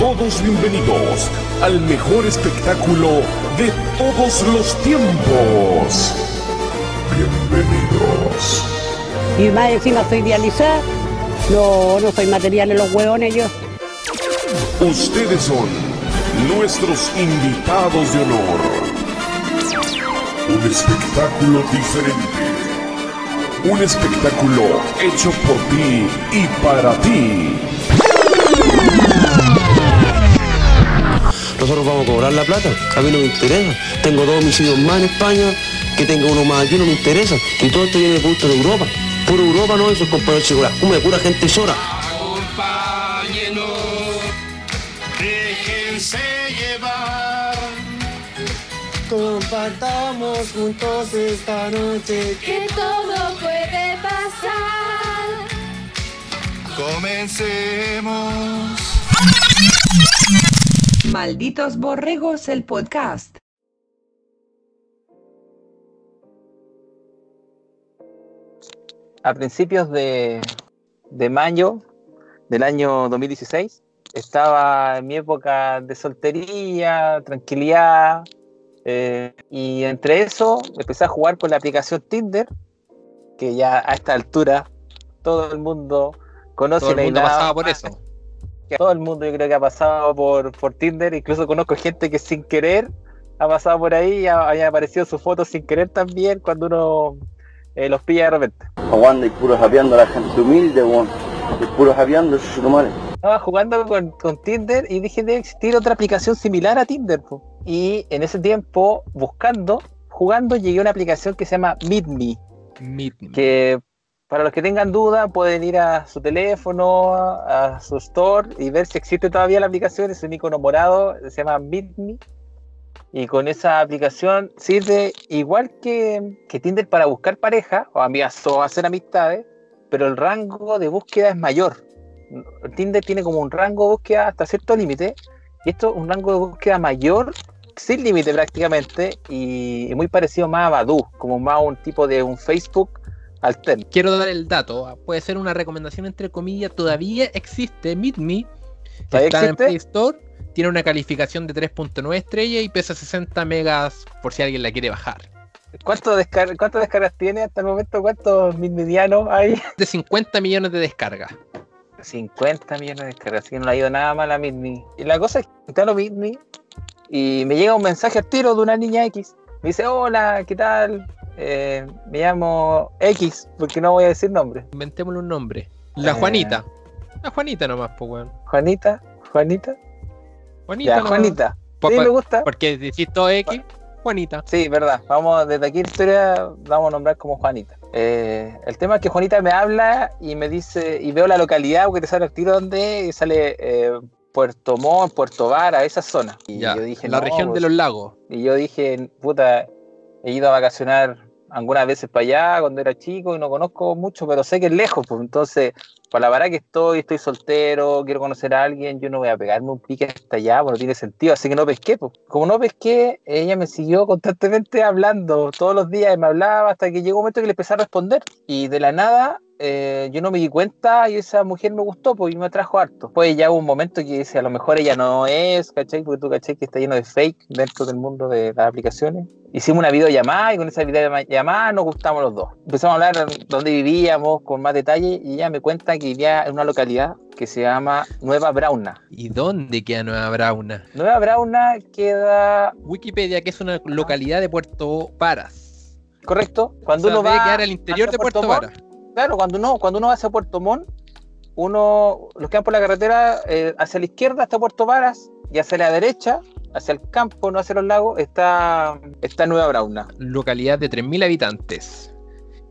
Todos bienvenidos al mejor espectáculo de todos los tiempos. Bienvenidos. Y más encima soy dializada. No, no soy material en los hueones yo. Ustedes son nuestros invitados de honor. Un espectáculo diferente. Un espectáculo hecho por ti y para ti. Nosotros vamos a cobrar la plata, a mí no me interesa. Tengo dos homicidios más en España, que tenga uno más aquí no me interesa. Y todo esto viene de punto de Europa. Puro Europa no, esos compañeros chicos, como de pura gente. Acompáñenos, déjense llevar. Compartamos juntos esta noche. que todo puede pasar. Comencemos. Malditos Borregos, el podcast. a principios de, de mayo del año 2016. Estaba en mi época de soltería, tranquilidad, eh, y entre eso empecé a jugar con la aplicación Tinder, que ya a esta altura todo el mundo conoce Todo el la mundo pasaba por eso. Que Todo el mundo yo creo que ha pasado por, por Tinder, incluso conozco gente que sin querer ha pasado por ahí y ha, haya aparecido su foto sin querer también cuando uno eh, los pilla de repente. Aguanta y puro japeando a la gente humilde, weón. Y puro japeando, esos normales. Estaba jugando con, con Tinder y dije debe existir otra aplicación similar a Tinder. po". Y en ese tiempo, buscando, jugando, llegué a una aplicación que se llama MeetMe, Meet me. que para los que tengan duda pueden ir a su teléfono, a su store y ver si existe todavía la aplicación, es un icono morado, se llama MeetMe. Y con esa aplicación sirve igual que, que Tinder para buscar pareja o amigas o hacer amistades, pero el rango de búsqueda es mayor. Tinder tiene como un rango de búsqueda hasta cierto límite, y esto es un rango de búsqueda mayor, sin límite prácticamente, y, y muy parecido más a Badoo, como más un tipo de un Facebook alterno. Quiero dar el dato, puede ser una recomendación entre comillas, todavía existe Meet Me, ¿Todavía está en? Play Store, tiene una calificación de 3.9 estrellas y pesa 60 megas por si alguien la quiere bajar. ¿Cuánto descar- ¿Cuántas descargas tiene hasta el momento? ¿Cuántos medianos hay? De 50 millones de descargas. 50 millones de descargas, así que no le ha ido nada mal a Midney. Y la cosa es que instalo Midney y me llega un mensaje al tiro de una niña X. Me dice, hola, ¿qué tal? Eh, me llamo X, porque no voy a decir nombre. Inventémosle un nombre. La Eh. Juanita. La Juanita nomás, pues weón. Juanita, Juanita. Juanita Ya, nomás. Juanita. Pa- Sí, me gusta. Porque decís todo X, Juanita. Sí, verdad. Vamos, desde aquí la historia vamos a nombrar como Juanita. Eh, el tema es que Juanita me habla y me dice, y veo la localidad, porque te sale el tiro donde, y sale Puerto Montt, Puerto Vara, esa zona. Y Ya, yo dije, la no, región de pues, los lagos. Y yo dije, puta, he ido a vacacionar algunas veces para allá cuando era chico y no conozco mucho, pero sé que es lejos, pues entonces, para la verdad que estoy, estoy soltero, quiero conocer a alguien, yo no voy a pegarme un pique hasta allá, pues no tiene sentido, así que no pesqué, pues. Como no pesqué, ella me siguió constantemente hablando, todos los días me hablaba hasta que llegó un momento que le empecé a responder y de la nada eh, yo no me di cuenta y esa mujer me gustó, pues y me atrajo harto. Pues ya hubo un momento que dice, a lo mejor ella no es, ¿cachai? Porque tú, ¿cachai? Que está lleno de fake dentro del mundo de las aplicaciones. Hicimos una videollamada y con esa videollamada nos gustamos los dos. Empezamos a hablar dónde vivíamos con más detalle y ella me cuenta que vivía en una localidad que se llama Nueva Brauna. ¿Y dónde queda Nueva Brauna? Nueva Brauna queda, Wikipedia, que es una localidad de Puerto Varas. correcto, cuando O sea, uno va quedar al interior de Puerto Varas. Claro, cuando uno, cuando uno va hacia Puerto Montt, uno, los que van por la carretera, eh, hacia la izquierda está Puerto Varas y hacia la derecha, hacia el campo, no hacia los lagos, está, está Nueva Brauna. localidad de 3.000 habitantes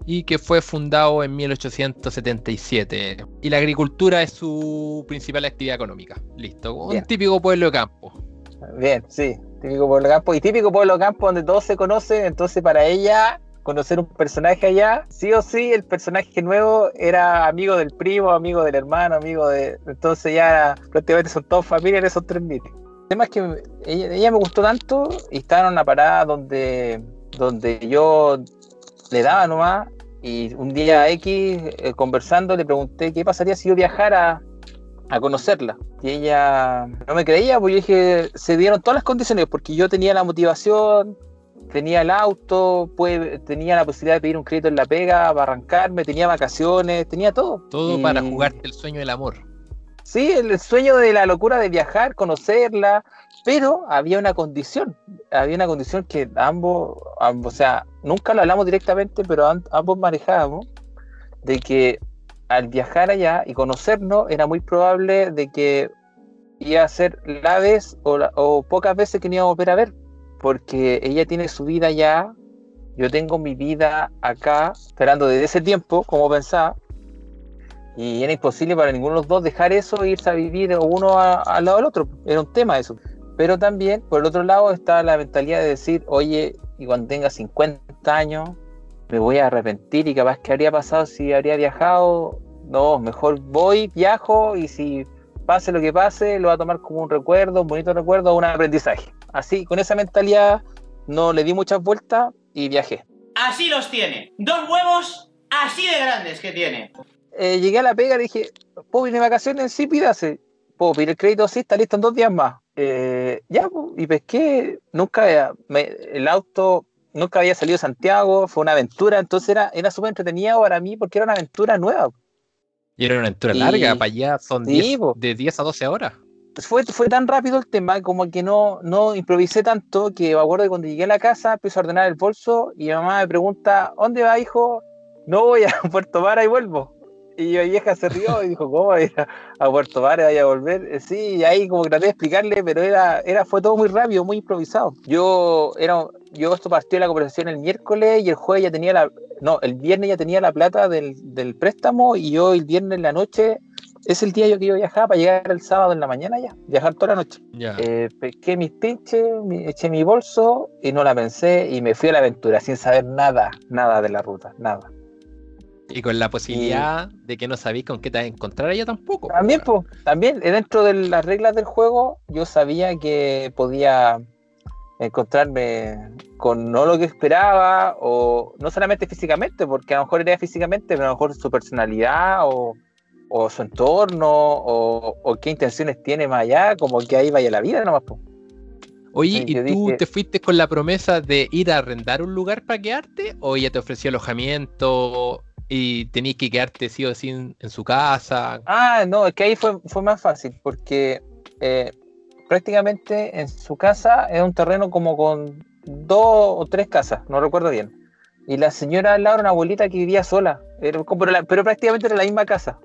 y que fue fundado en 1877. Y la agricultura es su principal actividad económica. Listo, un Bien. típico pueblo de campo. Bien, sí, típico pueblo campo. Y típico pueblo campo donde todos se conocen, entonces para ella conocer un personaje allá, sí o sí el personaje nuevo era amigo del primo, amigo del hermano, amigo de... Entonces ya prácticamente son todos familias en esos tres mitos. El tema es que ella, ella me gustó tanto y estaba en una parada donde, donde yo le daba nomás y un día X eh, conversando le pregunté qué pasaría si yo viajara a conocerla. Y ella no me creía, pues yo dije, se dieron todas las condiciones, porque yo tenía la motivación, tenía el auto, tenía la posibilidad de pedir un crédito en la pega para arrancarme, tenía vacaciones, tenía todo. Todo Y- para jugarte el sueño del amor. Sí, el sueño de la locura de viajar, conocerla, pero había una condición, había una condición que ambos, ambos, o sea, nunca lo hablamos directamente, pero am- ambos manejábamos, de que al viajar allá y conocernos era muy probable de que iba a ser la vez o, la- o pocas veces que no íbamos a volver a ver, porque ella tiene su vida allá, yo tengo mi vida acá, esperando desde ese tiempo, como pensaba, y era imposible para ninguno de los dos dejar eso e irse a vivir uno a- al lado del otro. Era un tema eso. Pero también, por el otro lado, está la mentalidad de decir, oye, y cuando tenga 50 años, me voy a arrepentir y capaz que habría pasado si habría viajado. No, mejor voy, viajo y si pase lo que pase, lo va a tomar como un recuerdo, un bonito recuerdo, un aprendizaje. Así, con esa mentalidad, no le di muchas vueltas y viajé. Así los tiene. Dos huevos así de grandes que tiene. eh, llegué a la pega y dije, ¿puedo ir de vacaciones? Sí, pídase. ¿Puedo pedir el crédito? Sí, está listo en dos días más. Eh, ya, pues, y pesqué, nunca, había- me- el auto nunca había salido de Santiago, fue una aventura, entonces era, era súper entretenido para mí porque era una aventura nueva. Y era una aventura Y- larga, para allá son Sí, 10 po. de 10 a 12 horas. Fue, fue tan rápido el tema como que no, no improvisé tanto que me acuerdo que cuando llegué a la casa empiezo a ordenar el bolso y mi mamá me pregunta, ¿dónde va, hijo? No voy a Puerto Vara y vuelvo. Y mi vieja se rió y dijo, ¿cómo ir a, Puerto Vara y vaya a volver? Eh, Sí, y ahí como que traté de explicarle, pero era, era, fue todo muy rápido, muy improvisado. Yo, era, yo esto partió la conversación el miércoles y el jueves ya tenía la, no, el viernes ya tenía la plata del, del préstamo y yo el viernes en la noche, es el día yo que iba a viajar para llegar el sábado en la mañana ya, viajar toda la noche. Ya. Eh, pesqué mis pinches, eché mi bolso y no la pensé y me fui a la aventura sin saber nada, nada de la ruta, nada. Y con la posibilidad de que no sabéis con qué te vas a encontrar allá tampoco. po, También, pues, también eh, dentro de las reglas del juego, yo sabía que podía encontrarme con no lo que esperaba, o no solamente físicamente, porque a lo mejor era físicamente, pero a lo mejor su personalidad o, o su entorno, o, o qué intenciones tiene más allá, como que ahí vaya la vida nomás. po. Oye, ¿y tú dije- te fuiste con la promesa de ir a arrendar un lugar para quedarte? ¿O ella te ofreció alojamiento y tenías que quedarte sí o sí en, en su casa? Ah, no, es que ahí fue, fue más fácil, porque eh, prácticamente en su casa es un terreno como con dos o tres casas, no recuerdo bien. Y la señora al lado era una abuelita que vivía sola, pero, la- pero prácticamente era la misma casa,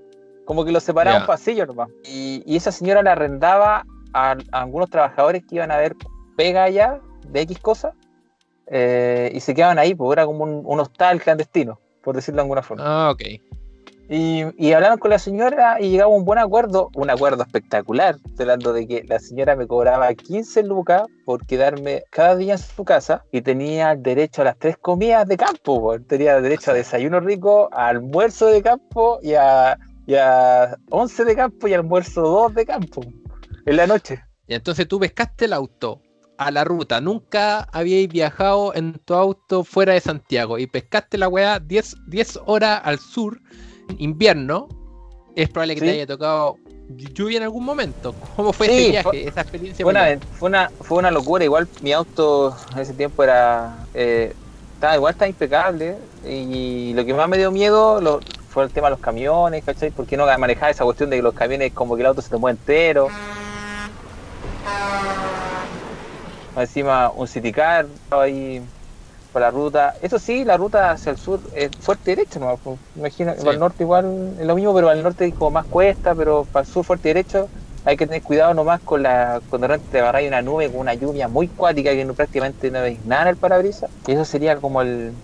como que lo separaba Ya. un pasillo nomás. Y, y esa señora le arrendaba a, a algunos trabajadores que iban a ver pega allá de X cosas eh, y se quedaban ahí, porque era como un, un hostal clandestino, por decirlo de alguna forma. Ah, ok. Y, y hablaron con la señora y llegamos a un buen acuerdo, un acuerdo espectacular, hablando de que la señora me cobraba 15 lucas por quedarme cada día en su casa y tenía derecho a las tres comidas de campo, po. tenía derecho a desayuno rico, a almuerzo de campo y a, y a 11 de campo y almuerzo 2 de campo en la noche. Y entonces tú pescaste el auto a la ruta. Nunca habíais viajado en tu auto fuera de Santiago y pescaste la weá 10, 10 horas al sur, invierno. Es probable que Sí. te haya tocado lluvia en algún momento. ¿Cómo fue Sí, ese viaje, fue- esa experiencia? Fue una, fue, una, fue una locura, igual mi auto en ese tiempo era... eh, estaba, igual estaba impecable y lo que más me dio miedo lo- fue el tema de los camiones, ¿cachai? Porque no manejaba esa cuestión de que los camiones como que el auto se te mueve entero. Encima un city car ahí por la ruta. Eso sí, la ruta hacia el sur es fuerte derecho, ¿no? Pues, Imagino que Sí. para el norte igual es lo mismo, pero al norte es como más cuesta, pero para el sur fuerte derecho hay que tener cuidado nomás con la cuando te agarráis una nube con una lluvia muy cuática que no, prácticamente no veis nada en el parabrisas. Y eso sería como el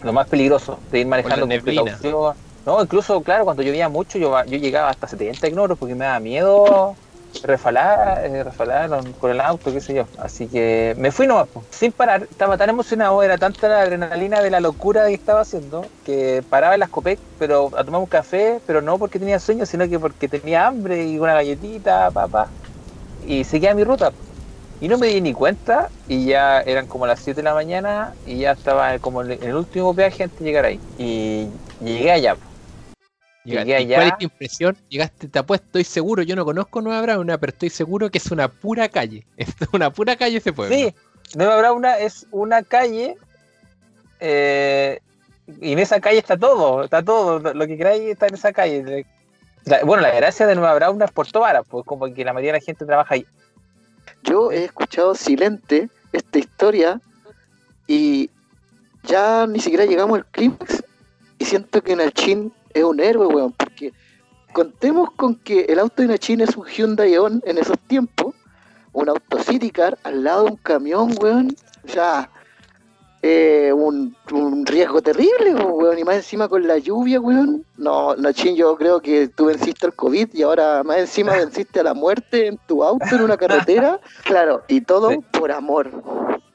lo más peligroso de ir manejando con precaución. No, incluso, claro, cuando llovía mucho, yo, yo llegaba hasta 70 ignoros porque me daba miedo refalar, eh, refalar con- el auto, qué sé yo. Así que me fui nomás, sin parar. Estaba tan emocionado, era tanta la adrenalina de la locura que estaba haciendo, que paraba en las Copec, pero a tomar un café, pero no porque tenía sueño, sino que porque tenía hambre y una galletita, papá. Y seguía mi ruta. Y no me di ni cuenta y ya eran como las 7 de la mañana y ya estaba como en el último peaje antes de llegar ahí. Y llegué allá. Llegaste, Llegué ¿y allá. ¿Cuál es tu impresión? Llegaste, te apuesto, estoy seguro, yo no conozco Nueva Brauna, pero estoy seguro que es una pura calle. Es una pura calle ese pueblo. Sí, Nueva Brauna es una calle eh, y en esa calle está todo, está todo, lo lo que queráis está en esa calle. La- bueno, la gracia de Nueva Brauna es Puerto Vara, pues como que la mayoría de la gente trabaja ahí. Yo he escuchado silente esta historia y ya ni siquiera llegamos al clímax y siento que Nachin es un héroe, weón, porque contemos con que el auto de Nachin es un Hyundai Ion en esos tiempos, un auto City Car al lado de un camión, weón, o sea, eh, un, un riesgo terrible, weón, y más encima con la lluvia, weón. No, Nachin, yo creo que tú venciste el COVID y ahora más encima venciste a la muerte en tu auto en una carretera. Claro, y todo Sí. por amor.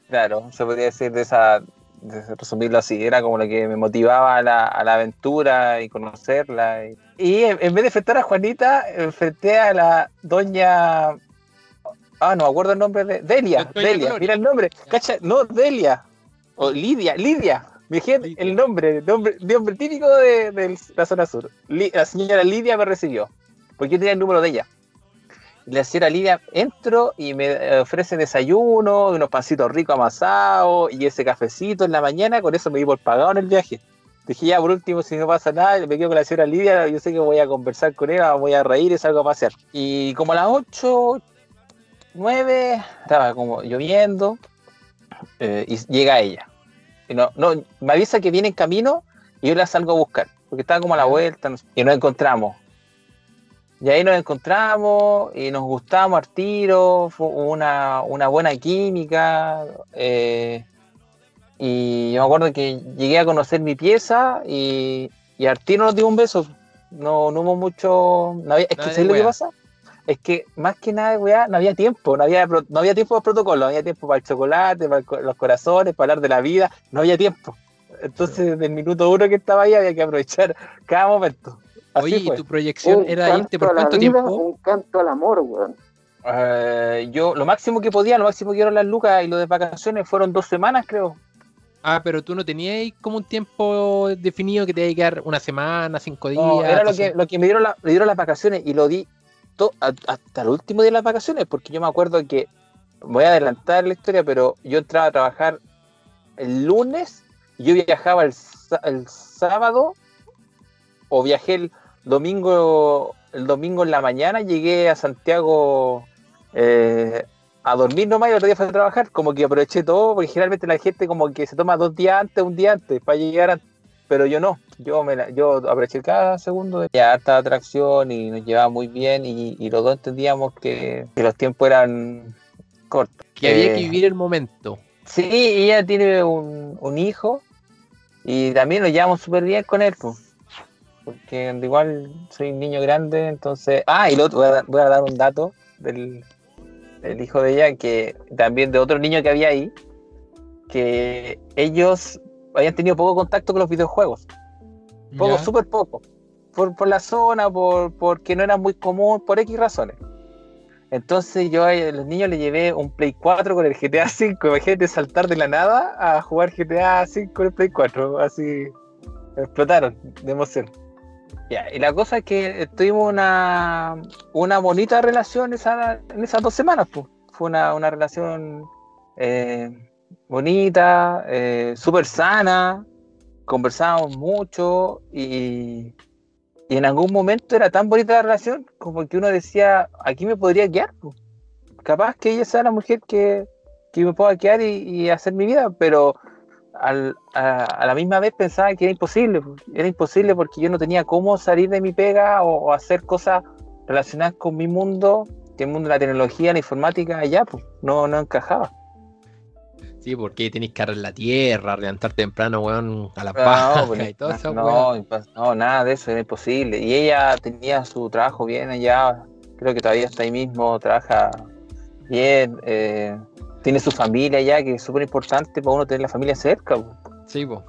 Claro, se podría decir de esa, resumirlo así, era como lo que me motivaba a la, a la aventura y conocerla. Y, y en, en vez de enfrentar a Juanita, enfrenté a la doña... Ah, no me acuerdo el nombre de... Delia, Delia, mira el nombre. Cacha, no, Delia. O Lidia, Lidia. Me dije el nombre, nombre, nombre típico de, de la zona sur. Li- la señora Lidia me recibió, porque yo tenía el número de ella. La señora Lidia entro y me eh, ofrece desayuno, unos pancitos ricos amasados y ese cafecito en la mañana, con eso me di por pagado en el viaje. Dije, ya por último, si no pasa nada, me quedo con la señora Lidia, yo sé que voy a conversar con ella, voy a reír y salgo a pasear. Y como a las 8, 9, estaba como lloviendo eh, y llega ella. Y no, no, me avisa que viene en camino y yo la salgo a buscar, porque estaba como a la vuelta y nos encontramos. Y ahí nos encontramos y nos gustamos al tiro, fue una, una buena química. eh, y yo me acuerdo que llegué a conocer mi pieza y, y al tiro nos dio un beso. No, no hubo mucho. no había- es que ¿sabes lo que pasa? Es que más que nada, weá, no había tiempo, no había, no había tiempo para protocolo, no había tiempo para el chocolate, para el los corazones, para hablar de la vida, no había tiempo. Entonces, desde el minuto uno que estaba ahí, había que aprovechar cada momento. Así Oye, ¿y tu proyección Un era irte por cuánto vida, tiempo? Un canto al amor, weón. Eh, yo lo máximo que podía, lo máximo que dieron las lucas y lo de vacaciones fueron dos semanas, creo. Ah, pero tú no tenías como un tiempo definido que te iba a quedar una semana, cinco días. No, era lo que, lo que me dieron, la- me dieron las vacaciones y lo di to- a- hasta el último día de las vacaciones, porque yo me acuerdo que, voy a adelantar la historia, pero yo entraba a trabajar el lunes y yo viajaba el, el sábado o viajé el domingo, el domingo en la mañana, llegué a Santiago eh, a dormir nomás y el otro día fui a trabajar, como que aproveché todo, porque generalmente la gente como que se toma dos días antes, un día antes, para llegar antes pero yo no, yo me la- yo aproveché cada segundo ya harta atracción y nos llevaba muy bien y, y los dos entendíamos que, que los tiempos eran cortos. Que había Eh, que vivir el momento. Sí, ella tiene un, un hijo y también nos llevamos súper bien con él, pues, porque igual soy un niño grande, entonces... Ah, y lo otro, voy a, dar- voy a dar un dato del, del hijo de ella, que también de otro niño que había ahí, que ellos habían tenido poco contacto con los videojuegos, poco, súper poco, por, por la zona, por, porque no era muy común, por X razones. Entonces yo a los niños les llevé un Play 4 con el GTA V, imagínate saltar de la nada a jugar GTA V con el Play 4, así explotaron de emoción. Y la cosa es que tuvimos una, una bonita relación esa- en esas dos semanas, pues. Fue una, una relación eh, bonita, eh, súper sana, conversábamos mucho y, y en algún momento era tan bonita la relación como que uno decía, aquí me podría quedar. po. Capaz que ella sea la mujer que, que me pueda quedar y hacer mi vida, pero al- a, a la misma vez pensaba que era imposible. po. Era imposible porque yo no tenía cómo salir de mi pega o, o hacer cosas relacionadas con mi mundo, que el mundo de la tecnología, la informática, allá, pues no, no encajaba. Sí, porque tenéis que arreglar la tierra, levantar temprano, weón, a la Ah, paja pues, y todo eso, no, no, nada de eso, era imposible. Y ella tenía su trabajo bien allá, creo que todavía está ahí mismo, trabaja bien, eh, tiene su familia allá, que es súper importante para uno tener la familia cerca. po. Sí, po.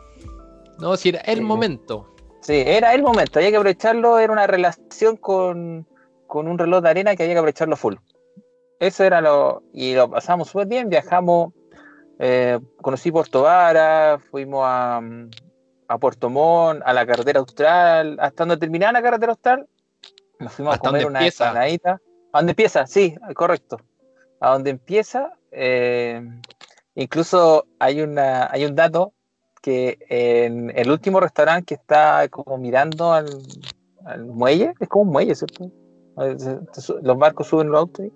No, si era el Sí. momento. Sí, era el momento, había que aprovecharlo, era una relación con, con un reloj de arena que había que aprovecharlo full. Eso era lo, y lo pasamos súper bien, viajamos, eh, conocí Puerto Vara, fuimos a, a Puerto Montt, a la carretera austral, hasta donde terminaba la carretera austral, nos fuimos a comer una empanadita. ¿A dónde empieza? Sí, correcto. A donde empieza, eh, incluso hay, una, hay un dato que en el último restaurante que está como mirando al, al muelle, es como un muelle, ¿cierto? Los barcos suben los autos.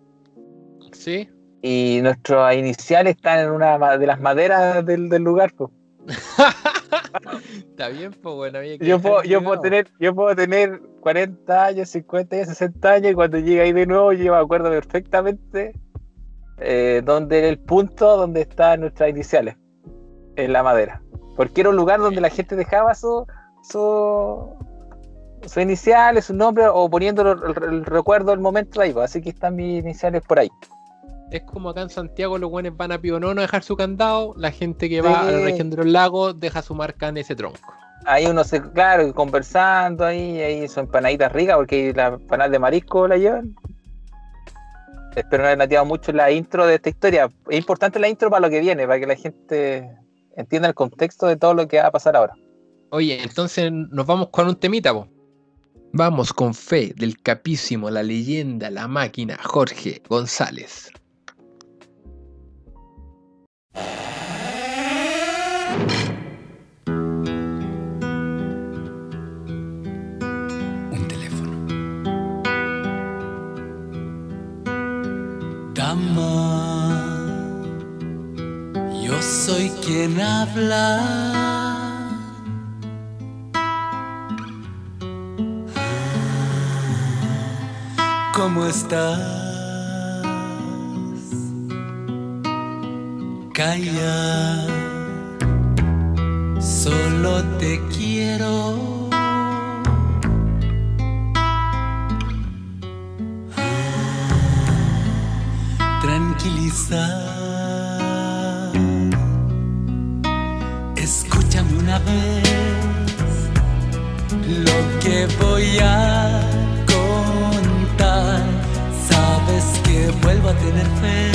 Sí. y nuestros iniciales están en una de las maderas del, del lugar. Está bien, pues bueno, que Yo puedo, yo, puedo tener, yo puedo tener 40 años, 50 años, 60 años, y cuando llegue ahí de nuevo, yo me acuerdo perfectamente eh, dónde era el punto donde estaban nuestras iniciales, en la madera. Porque era un lugar donde la gente dejaba su, su, sus iniciales, su nombre, o poniendo el, el- el recuerdo del momento ahí. pues, Así que están mis iniciales por ahí. Es como acá en Santiago los buenos van a Pionono a dejar su candado, la gente que va a la Sí. región de los lagos deja su marca en ese tronco. Ahí uno se, claro, conversando ahí, ahí son empanaditas ricas, porque la empanada de marisco la llevan. Espero no haber nateado mucho la intro de esta historia. Es importante la intro para lo que viene, para que la gente entienda el contexto de todo lo que va a pasar ahora. Oye, entonces nos vamos con un temita, po. Vamos con fe del capísimo, la leyenda, la máquina, Jorge González. Quien habla. ¿Cómo estás? Calla, solo te quiero. tranquilizar. Lo que voy a contar. Sabes que vuelvo a tener fe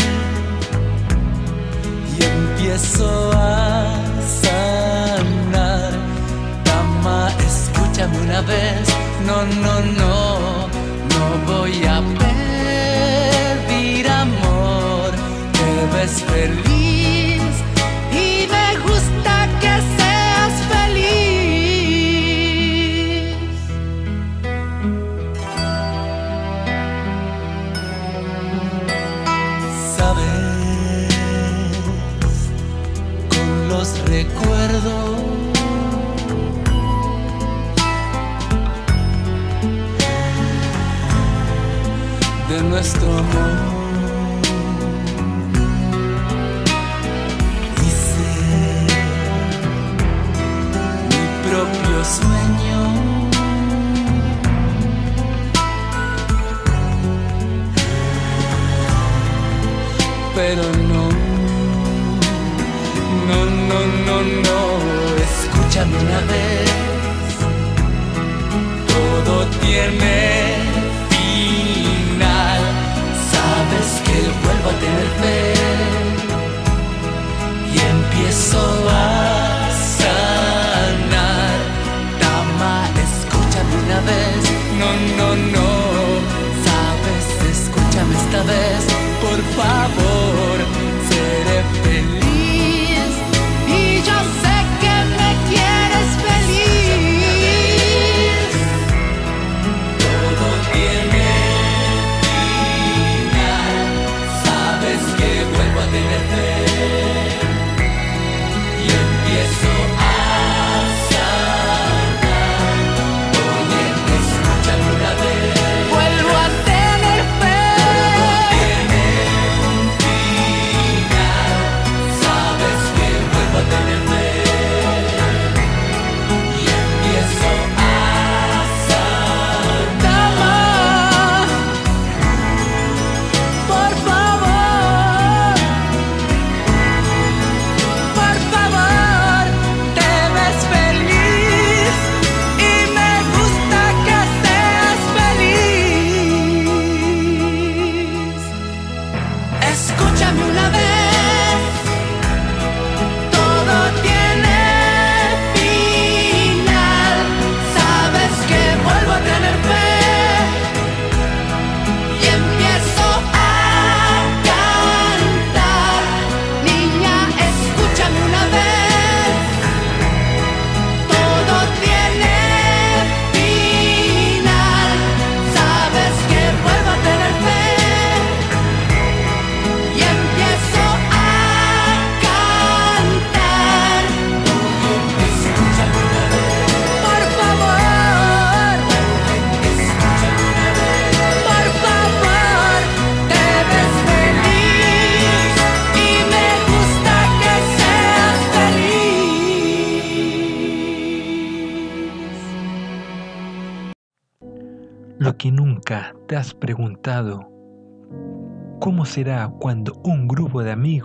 y empiezo a sanar. Dama, escúchame una vez. No, no, no, no voy a pedir amor. Te ves feliz nuestro amor. Propio sueño. Pero no, no, no, no, no, escúchame una vez todo tiene a tener fe y empiezo a sanar. Dama, escúchame una vez. No, no, no. Sabes, escúchame esta vez. Por favor,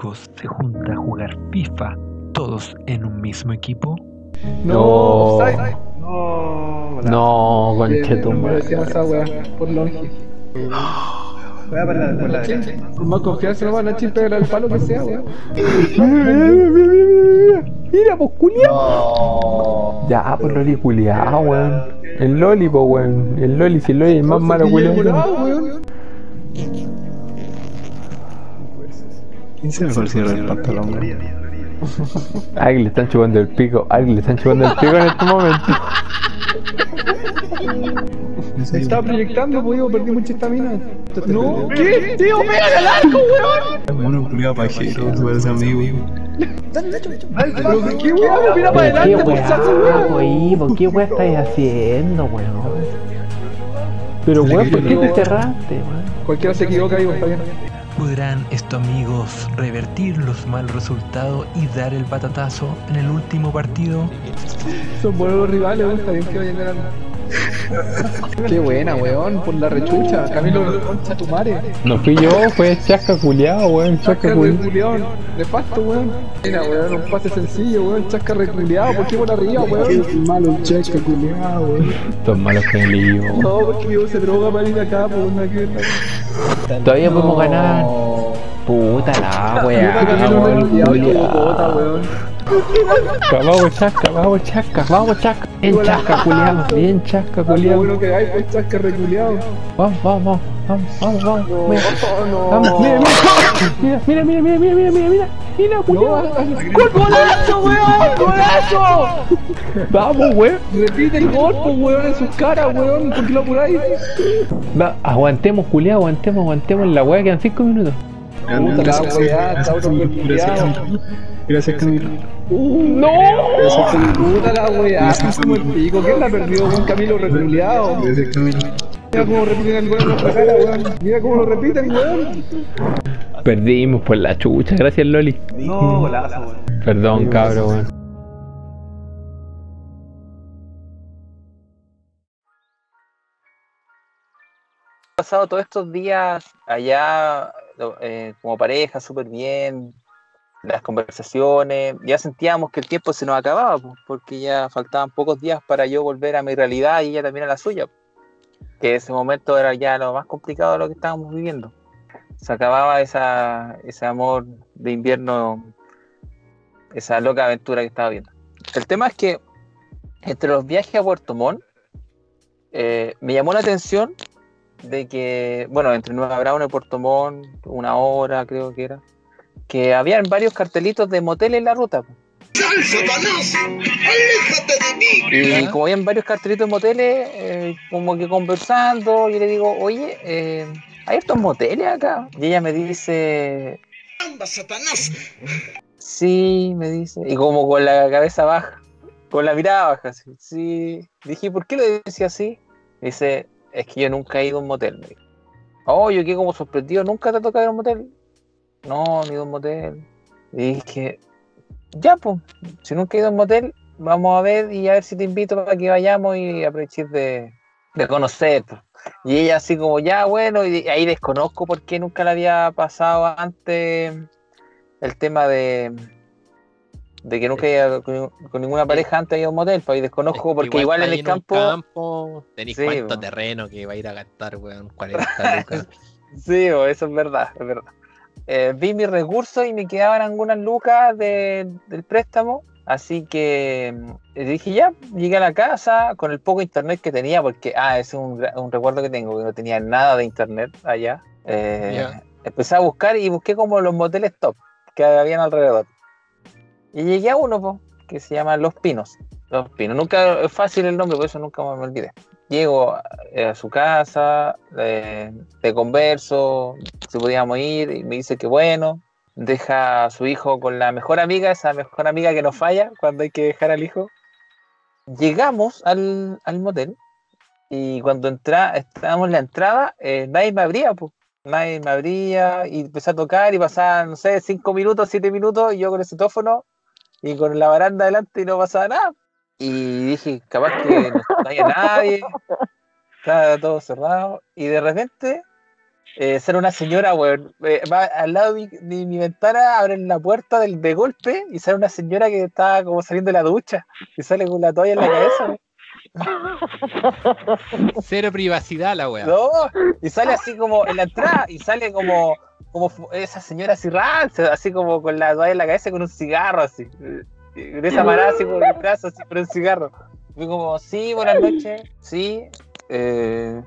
amigos se junta a jugar FIFA todos en un mismo equipo? No, no, No, weá, por longe. Derecha. Por más confianza no van a chispear al palo que sea, weón. Mira, pues culiao. Ya, pues Loli culiao, weón. El Loli, pues weón. El Loli, si el Loli es el más malo culiao. ¿Quién se mejor cierra el pantalón, güey? A alguien le están chupando el pico, alguien le están chupando el pico en este momento. Se estaba proyectando, pues digo, perdí mucha estamina. No, ¿qué? Tío, pégale al arco, weón. Mono culiado pajero, tú eres amigo. Pero qué weón, mira para ¿Qué adelante, weá, weón. ¿Por qué weá estáis haciendo, weón? Pero weón, ¿por qué te cerraste, weón? Cualquiera se equivoca, digo, está bien. ¿Podrán estos amigos revertir los malos resultados y dar el patatazo en el último partido? Son buenos rivales, está bien que vayan ganando. Qué buena, weón, por la rechucha. Camilo, concha tu madre. No fui yo, fue Chasca culiao, weón. Chasca culiao. reculeado, nefasto, weón. Mira, weón, un pase sencillo, weón. Chasca reculeado, ¿por qué por arriba, weón? malo el chasca culiado, güey. Estos malos que weón. No, porque yo se droga para ir acá, pues una que Todavía podemos ganar. Puta la weón. Vamos, Chasca, vamos, Chasca, vamos, Chasca. Bien, Chasca, culiao. Bien, Chasca, Lo culiao. bueno que hay, pues chasca reculeado. Vamos, vamos, vamos, vamos, vamos. No, Mira, no. Vamos, mira, mira, mira, mira, mira, mira, mira, mira, mira, mira, culiao. ¡Gol, golazo, weón! ¡Golazo! Vamos, weón. Repite el gol, pues, weón, en sus caras, weón. ¿Por qué lo apuráis? Va, aguantemos, culiao, aguantemos, aguantemos la weá, quedan 5 minutos. Puta la weá. Gracias, Camilo. ¡No! Puta la weá, es como el pico. ¿Quién la perdió, weón? Camilo reculeado. Gracias, Camilo. Mira cómo repiten el gol en nuestra cara, weón. Mira cómo lo repiten, weón. Perdimos por la chucha, gracias Loli. No, golazo, güey. Perdón, cabro, weón. pasado todos estos días allá eh, como pareja, súper bien, las conversaciones, ya sentíamos que el tiempo se nos acababa, pues, porque ya faltaban pocos días para yo volver a mi realidad y ella también a la suya, que ese momento era ya lo más complicado de lo que estábamos viviendo. Se acababa esa, ese amor de invierno, esa loca aventura que estaba viendo. El tema es que entre los viajes a Puerto Montt, eh, me llamó la atención de que, bueno, entre Nueva Brauna y Puerto Montt, una hora creo que era, que habían varios cartelitos de motel en la ruta. po. Y como habían varios cartelitos de moteles, eh, como que conversando, yo le digo, oye, eh, ¿hay estos moteles acá? Y ella me dice, sí, me dice, y como con la cabeza baja, con la mirada baja, así, sí. Dije, ¿por qué lo decía así? Dice, es que yo nunca he ido a un motel. me dijo. Oh, yo quedé como sorprendido, ¿nunca te ha tocado ir a un motel? No, ni un motel. Y dije, ya, pues, si nunca he ido a un motel, vamos a ver y a ver si te invito para que vayamos y aproveches de, de conocer. Y ella así como, ya, bueno, y ahí desconozco por qué nunca le había pasado antes el tema de, de que nunca haya con, con ninguna pareja antes había un motel, pues ahí desconozco porque igual, en el campo... campo tenéis Sí, cuánto terreno que va a ir a gastar, weón, 40 lucas. Sí, bo, eso es verdad, es verdad. Eh, vi mis recursos y me quedaban algunas lucas de- del préstamo, así que mm, dije ya, llegué a la casa con el poco internet que tenía, porque, ah, es un, un recuerdo que tengo, que no tenía nada de internet allá. Eh, Ya. Empecé a buscar y busqué como los moteles top que habían alrededor. Y llegué a uno, po, que se llama Los Pinos. Los Pinos. Nunca es fácil el nombre, por eso nunca me olvidé. Llego a su casa, eh, te converso, si podíamos ir, y me dice que bueno. Deja a su hijo con la mejor amiga, esa mejor amiga que nos falla cuando hay que dejar al hijo. Llegamos al, al motel y cuando entra, estábamos en la entrada, eh, nadie me abría, pues. Nadie me abría y empecé a tocar y pasaban, no sé, cinco minutos, siete minutos y yo con el citófono y con la baranda delante y no pasaba nada. Y dije, capaz que no había nadie. estaba todo cerrado, y de repente eh, sale una señora, weón, eh, va al lado de mi, de mi ventana, abren la puerta del, de golpe, y sale una señora que estaba como saliendo de la ducha, y sale con la toalla en la cabeza, weón. Cero privacidad la weá. No, y sale así como en la entrada, y sale como, como esa señora así ranza, así como con la toalla en la cabeza con un cigarro así. De esa manera así por el brazo, así por un cigarro. Y fue como, sí, buenas noches, sí, eh,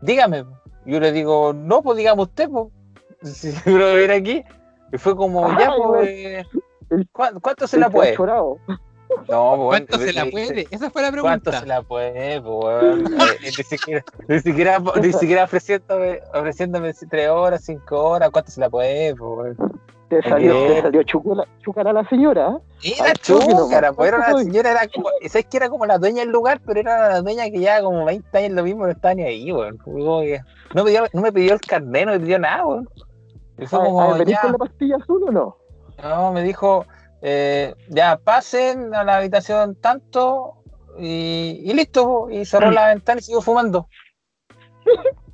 dígame. Yo le digo, no, pues dígame usted, pues. Si viene aquí. Y fue como, ya, Ay, pues, eh, ¿cuánto, cuánto se la puede? No, pues, ¿Cuánto bueno, se la puede? Esa fue la ¿Cuánto pregunta. se la puede, pues? Eh, eh, ni siquiera, ni siquiera, ni siquiera ofreciéndome, ofreciéndome tres horas, cinco horas, ¿cuánto se la puede, pues, weón? Te salió, te salió chúcara, chúcara la señora. ¿eh? Era chúcara, pues era ¿Cuánto una señora, era como, ¿sabes que era como la dueña del lugar? Pero era la dueña que ya como 20 años lo mismo, no estaba ni ahí, weón. No me, no me pidió el carnet, no me pidió nada, weón. Y fue Ah, como, ah, ¿Venís ya, con la pastilla azul o no? no, me dijo, eh, ya pasen a la habitación tanto y, y listo, y cerró la ventana y siguió fumando.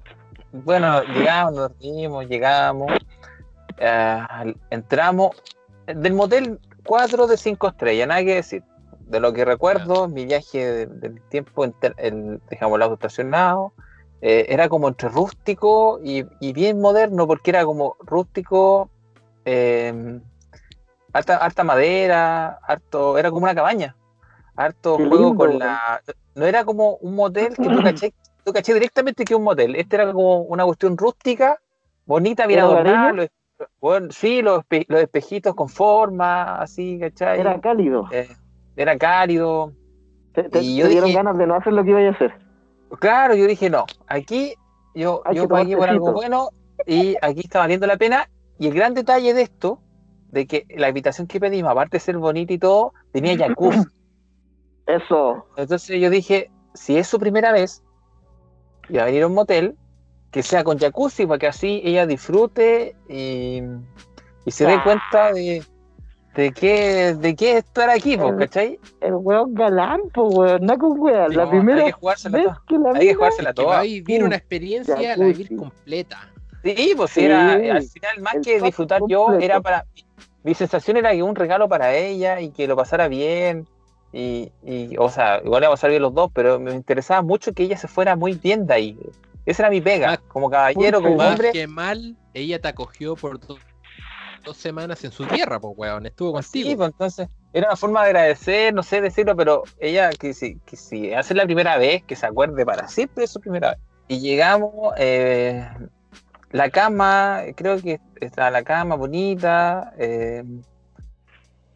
Bueno, llegamos, nos dormimos, llegamos, eh, entramos del motel 4 de 5 estrellas, nada que decir. De lo que recuerdo, mi viaje de- del tiempo, el, dejamos el auto estacionado, eh, era como entre rústico y, y bien moderno, porque era como rústico, eh, harta, harta madera, harto, era como una cabaña, harto Qué juego lindo, con la. No era como un motel que tú caché, tú caché directamente que un motel. Este era como una cuestión rústica, bonita, bien ¿Era adornada. Bueno, sí, los, los espejitos con forma, así, ¿cachai? Era cálido. Eh, era cálido. Te, te- y te yo dieron dije- ganas de no hacer lo que iba a hacer. Claro, yo dije, no, aquí yo, yo pagué por algo bueno y aquí está valiendo la pena. Y el gran detalle de esto, de que la habitación que pedimos, aparte de ser bonita y todo, tenía jacuzzi. Eso. Entonces yo dije, si es su primera vez y va a venir a un motel, que sea con jacuzzi, para que así ella disfrute y, y se dé Ah. cuenta de, de qué de qué es estar aquí, po, El- ¿cachai? El weón galán, pues weón, no con weón. La No, primera hay que jugársela vez toda. que la Hay que jugársela toda. a vivir una experiencia, la va a vivir completa. Sí, pues sí, era, al final, más el que disfrutar yo, era para. Mi sensación era que un regalo para ella y que lo pasara bien. Y, y, o sea, igual vamos a pasar bien los dos, pero me interesaba mucho que ella se fuera muy bien de ahí. Esa era mi pega, Más- como caballero, como Más hombre. que mal, ella te acogió por do- dos semanas en su tierra, pues weón. Estuvo contigo. Sí, pues entonces era una forma de agradecer, no sé decirlo, pero ella que si, que si hace la primera vez, que se acuerde para siempre de su primera vez. Y llegamos, eh, la cama, creo que está la cama bonita, eh,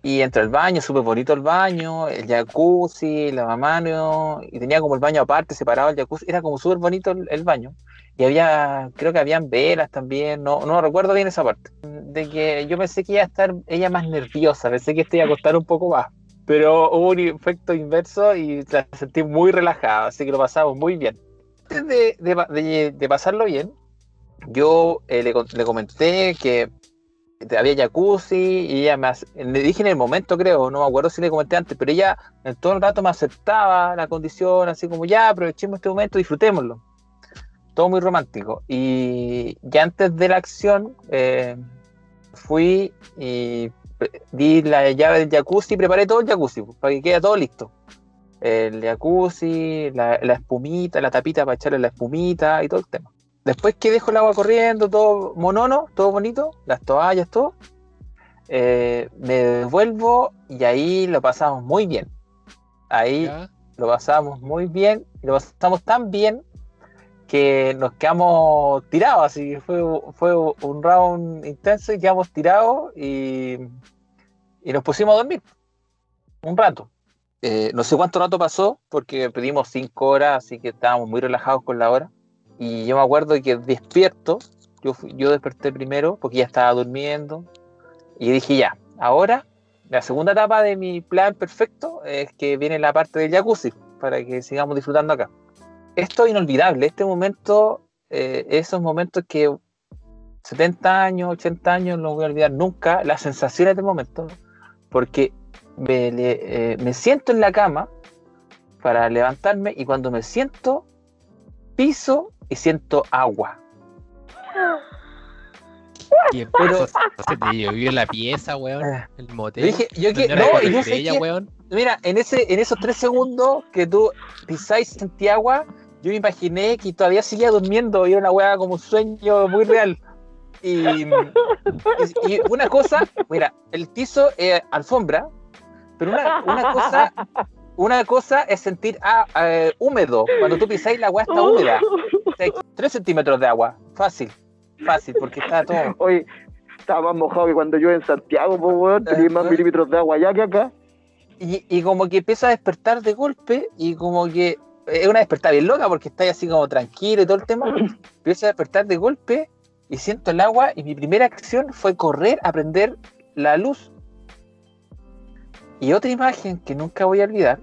y entra el baño, súper bonito el baño, el jacuzzi, lavamanos, y tenía como el baño aparte, separado el jacuzzi, era como súper bonito el, el baño. Y había, creo que habían velas también, no, no recuerdo bien esa parte. De que yo pensé que iba a estar ella más nerviosa, pensé que esto iba a costar un poco más. Pero hubo un efecto inverso y la sentí muy relajada, así que lo pasamos muy bien. Antes de, de de- de pasarlo bien, yo eh, le, le comenté que había jacuzzi y ella me le dije en el momento creo, no me acuerdo si le comenté antes, pero ella en todo el rato me aceptaba la condición, así como ya aprovechemos este momento, disfrutémoslo. Todo muy romántico. Y ya antes de la acción eh, fui y di la llave del jacuzzi y preparé todo el jacuzzi pues, para que quede todo listo. El jacuzzi, la espumita, la tapita para echarle la espumita y todo el tema. Después que dejo el agua corriendo, todo monono, todo bonito, las toallas, todo, eh, me devuelvo y ahí lo pasamos muy bien. Ahí ¿Ya? lo pasamos muy bien, y lo pasamos tan bien que nos quedamos tirados, así que fue, fue un round intenso y quedamos tirados y, y nos pusimos a dormir un rato. Eh, no sé cuánto rato pasó, porque pedimos cinco horas, así que estábamos muy relajados con la hora. Y yo me acuerdo que despierto, yo, yo desperté primero porque ya estaba durmiendo. Y dije, ya, ahora la segunda etapa de mi plan perfecto es que viene la parte del jacuzzi, para que sigamos disfrutando acá. Esto es inolvidable, este momento, eh, esos momentos que 70 años, 80 años, no voy a olvidar nunca, las sensaciones del momento, porque me, le- eh, me siento en la cama para levantarme y cuando me siento piso y siento agua. ¿Qué pero se te llovió la pieza, weón. El motel. Yo dije, yo que, ¿Dónde era no, y yo sé botella, que- weón? Mira, en ese, en esos tres segundos que tú pisáis y sentí agua, yo me imaginé que todavía seguía durmiendo y era una weá como un sueño muy real. Y, y- y una cosa, mira, el piso es alfombra, pero una, una cosa, una cosa es sentir ah, eh, húmedo. Cuando tú pisáis la agua está húmeda. O sea, tres centímetros de agua, fácil, fácil, porque está todo. Oye, estaba más mojado que cuando yo en Santiago, pues, weón, tenía más milímetros de agua allá que acá. Y, y como que empieza a despertar de golpe y como que es una despertar bien loca porque está así como tranquilo y todo el tema. Empieza a despertar de golpe y siento el agua y mi primera acción fue correr a prender la luz. Y otra imagen que nunca voy a olvidar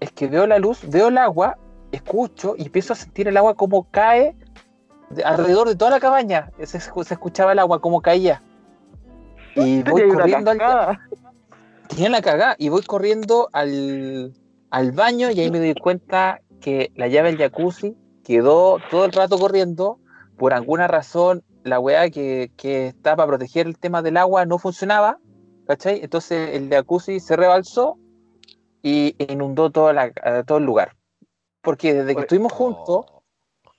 es que veo la luz, veo el agua, escucho y empiezo a sentir el agua como cae de- alrededor de toda la cabaña. Se, se escuchaba el agua como caía. Y voy corriendo al, tenía la cagada y voy corriendo al, al baño y ahí me doy cuenta que la llave del jacuzzi quedó todo el rato corriendo. Por alguna razón, la weá que, que está para proteger el tema del agua no funcionaba, ¿cachai? Entonces el jacuzzi se rebalsó y inundó toda la- eh, todo el lugar. Porque desde que estuvimos juntos